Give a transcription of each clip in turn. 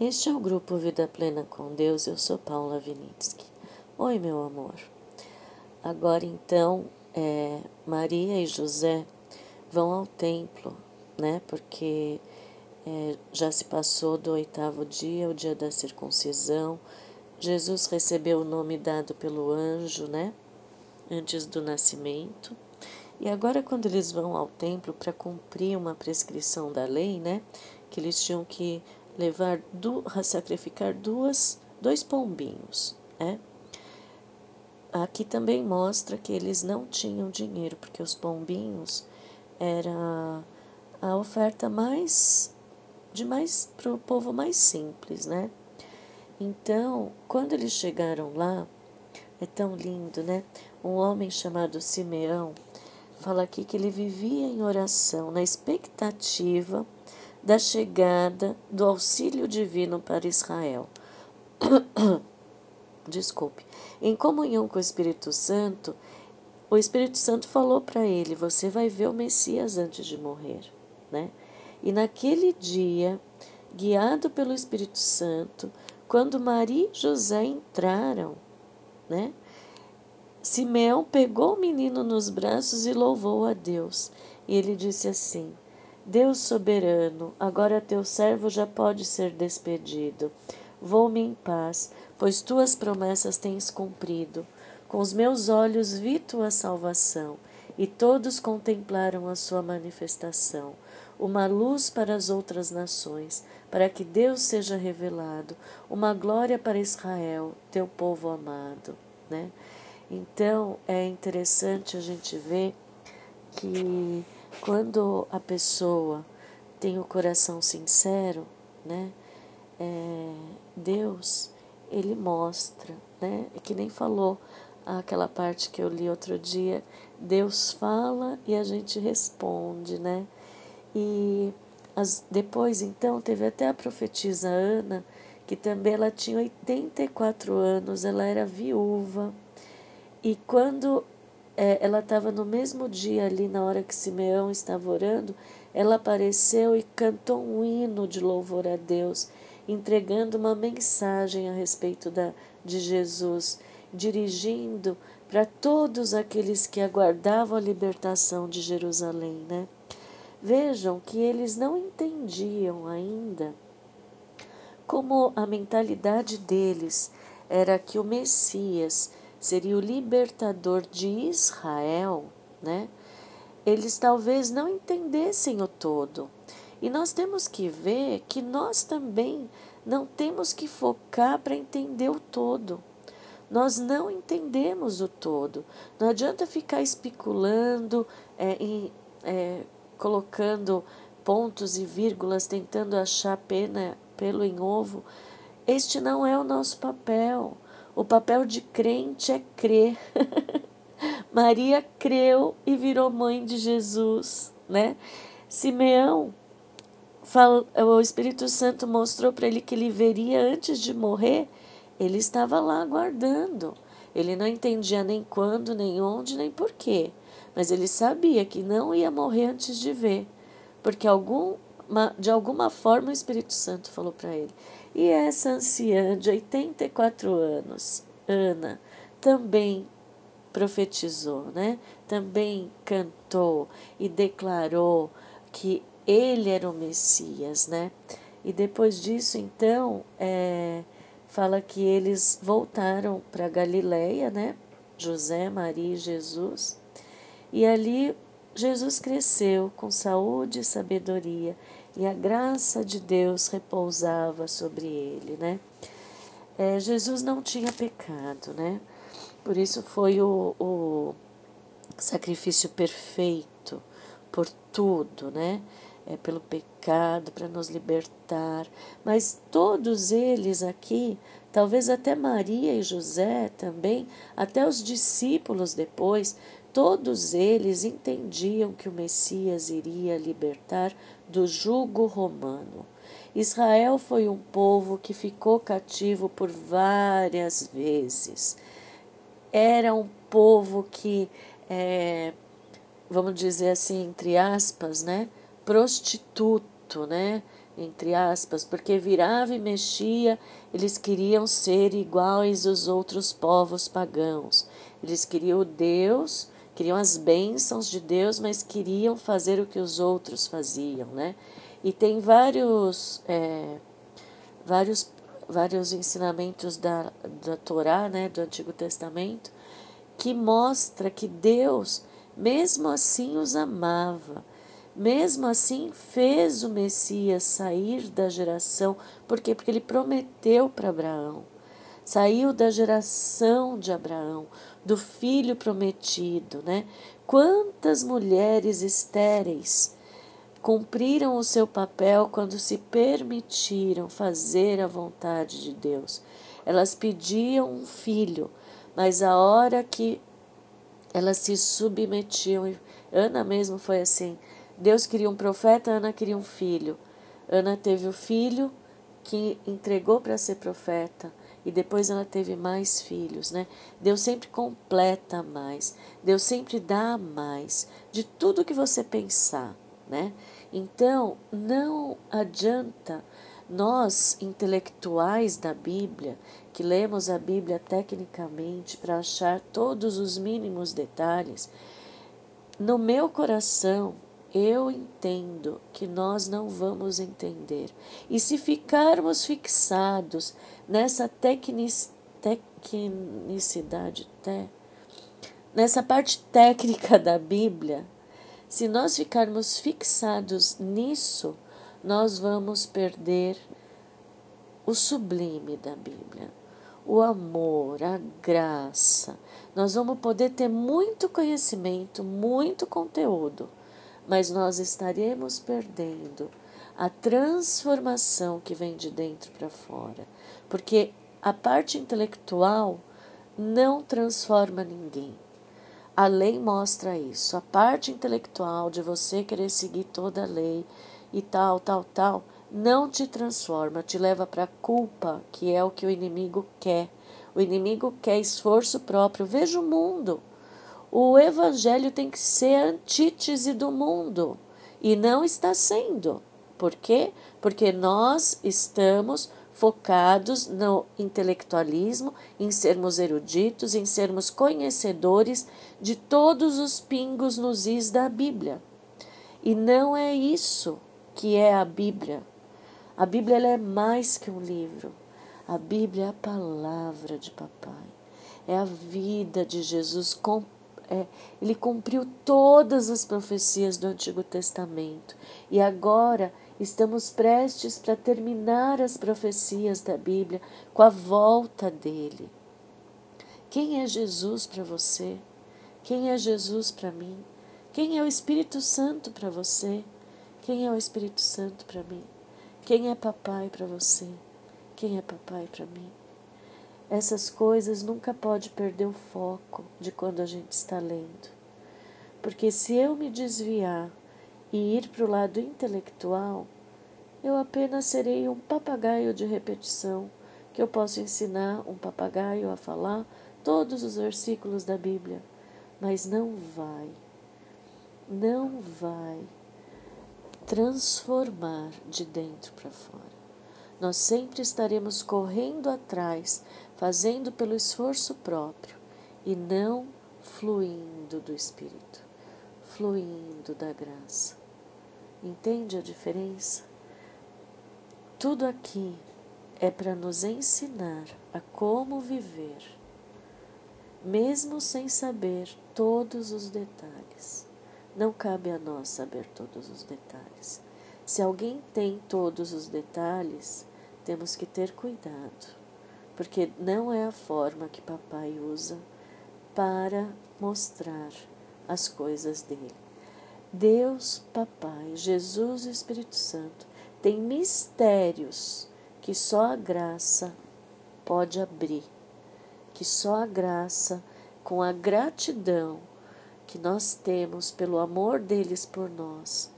Este é o grupo Vida Plena com Deus. Eu sou Paula Vinitsky. Oi, meu amor. Agora então, é, Maria e José vão ao templo, né? Porque é, já se passou do oitavo dia, o dia da circuncisão. Jesus recebeu o nome dado pelo anjo, né? Antes do nascimento. E agora, quando eles vão ao templo para cumprir uma prescrição da lei, né? Que eles tinham que levar du, sacrificar duas, dois pombinhos, né? Aqui também mostra que eles não tinham dinheiro, porque os pombinhos era a oferta mais de mais para o povo mais simples, né? Então, quando eles chegaram lá, é tão lindo, né? Um homem chamado Simeão fala aqui que ele vivia em oração, na expectativa da chegada do auxílio divino para Israel. Desculpe. Em comunhão com o Espírito Santo, o Espírito Santo falou para ele: Você vai ver o Messias antes de morrer, né? E naquele dia, guiado pelo Espírito Santo, quando Maria e José entraram, né? Simeão pegou o menino nos braços e louvou a Deus. E ele disse assim: Deus soberano, agora teu servo já pode ser despedido. Vou-me em paz, pois tuas promessas tens cumprido. Com os meus olhos vi tua salvação, e todos contemplaram a sua manifestação. Uma luz para as outras nações, para que Deus seja revelado, uma glória para Israel, teu povo amado. Né? Então é interessante a gente ver que quando a pessoa tem o coração sincero, né, é, Deus, ele mostra, né, é que nem falou aquela parte que eu li outro dia, Deus fala e a gente responde, né, e as, depois então teve até a profetisa Ana, que também ela tinha 84 anos, ela era viúva, e quando é, ela estava no mesmo dia ali, na hora que Simeão estava orando, ela apareceu e cantou um hino de louvor a Deus, entregando uma mensagem a respeito da, de Jesus, dirigindo para todos aqueles que aguardavam a libertação de Jerusalém, né? Vejam que eles não entendiam ainda como a mentalidade deles era que o Messias seria o libertador de Israel, né? Eles talvez não entendessem o todo. E nós temos que ver que nós também não temos que focar para entender o todo. Nós não entendemos o todo. Não adianta ficar especulando, é, em, é, colocando pontos e vírgulas, tentando achar pena, pelo em ovo. Este não é o nosso papel. O papel de crente é crer. Maria creu e virou mãe de Jesus, né? Simeão, o Espírito Santo mostrou para ele que ele veria antes de morrer. Ele estava lá aguardando. Ele não entendia nem quando, nem onde, nem porquê. Mas ele sabia que não ia morrer antes de ver. Porque algum, de alguma forma o Espírito Santo falou para ele. E essa anciã de 84 anos, Ana, também profetizou, né? Também cantou e declarou que ele era o Messias, né? E depois disso, então, é, fala que eles voltaram para Galileia, né? José, Maria e Jesus. E ali Jesus cresceu com saúde e sabedoria e a graça de Deus repousava sobre ele, né? É, Jesus não tinha pecado, né? Por isso foi o, o sacrifício perfeito por tudo, né? É pelo pecado, para nos libertar. Mas todos eles aqui, talvez até Maria e José também, até os discípulos depois, Todos eles entendiam que o Messias iria libertar do jugo romano. Israel foi um povo que ficou cativo por várias vezes. Era um povo que, é, vamos dizer assim, entre aspas, né, prostituto, né, entre aspas, porque virava e mexia, eles queriam ser iguais aos outros povos pagãos. Eles queriam o Deus, queriam as bênçãos de Deus, mas queriam fazer o que os outros faziam, né? E tem vários, é, vários, vários ensinamentos da, da Torá, né, do Antigo Testamento, que mostra que Deus, mesmo assim, os amava mesmo assim, fez o Messias sair da geração, por quê? Porque ele prometeu para Abraão. Saiu da geração de Abraão, do filho prometido, né? Quantas mulheres estéreis cumpriram o seu papel quando se permitiram fazer a vontade de Deus. Elas pediam um filho, mas a hora que elas se submetiam, Ana mesmo foi assim, Deus queria um profeta, Ana queria um filho. Ana teve o filho que entregou para ser profeta e depois ela teve mais filhos, né? Deus sempre completa mais, Deus sempre dá mais de tudo que você pensar, né? Então, não adianta nós intelectuais da Bíblia, que lemos a Bíblia tecnicamente para achar todos os mínimos detalhes, no meu coração eu entendo que nós não vamos entender. E se ficarmos fixados nessa tecnicidade, te, nessa parte técnica da Bíblia, se nós ficarmos fixados nisso, nós vamos perder o sublime da Bíblia, o amor, a graça. Nós vamos poder ter muito conhecimento, muito conteúdo mas nós estaremos perdendo a transformação que vem de dentro para fora, porque a parte intelectual não transforma ninguém. A lei mostra isso. A parte intelectual de você querer seguir toda a lei e tal, tal, tal, não te transforma, te leva para a culpa, que é o que o inimigo quer. O inimigo quer esforço próprio. Veja o mundo. O evangelho tem que ser a antítese do mundo e não está sendo. Por quê? Porque nós estamos focados no intelectualismo, em sermos eruditos, em sermos conhecedores de todos os pingos nos is da Bíblia. E não é isso que é a Bíblia. A Bíblia é mais que um livro. A Bíblia é a palavra de papai. É a vida de Jesus completa é, ele cumpriu todas as profecias do Antigo Testamento e agora estamos prestes para terminar as profecias da Bíblia com a volta dele. Quem é Jesus para você? Quem é Jesus para mim? Quem é o Espírito Santo para você? Quem é o Espírito Santo para mim? Quem é papai para você? Quem é papai para mim? Essas coisas nunca pode perder o foco de quando a gente está lendo. Porque se eu me desviar e ir para o lado intelectual, eu apenas serei um papagaio de repetição, que eu posso ensinar um papagaio a falar todos os versículos da Bíblia, mas não vai, não vai transformar de dentro para fora. Nós sempre estaremos correndo atrás fazendo pelo esforço próprio e não fluindo do Espírito, fluindo da graça. Entende a diferença? Tudo aqui é para nos ensinar a como viver, mesmo sem saber todos os detalhes. Não cabe a nós saber todos os detalhes. Se alguém tem todos os detalhes, temos que ter cuidado porque não é a forma que papai usa para mostrar as coisas dele. Deus, papai, Jesus e Espírito Santo têm mistérios que só a graça pode abrir, que só a graça, com a gratidão que nós temos pelo amor deles por nós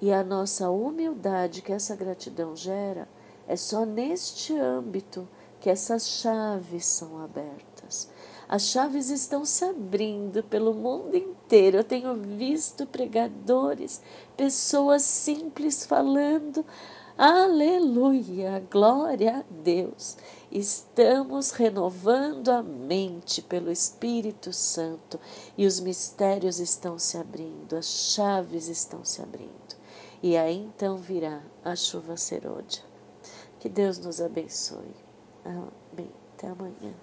e a nossa humildade que essa gratidão gera, é só neste âmbito que essas chaves são abertas. As chaves estão se abrindo pelo mundo inteiro. Eu tenho visto pregadores, pessoas simples falando Aleluia, glória a Deus. Estamos renovando a mente pelo Espírito Santo e os mistérios estão se abrindo, as chaves estão se abrindo. E aí então virá a chuva serôdia. Que Deus nos abençoe. Amém. Até amanhã.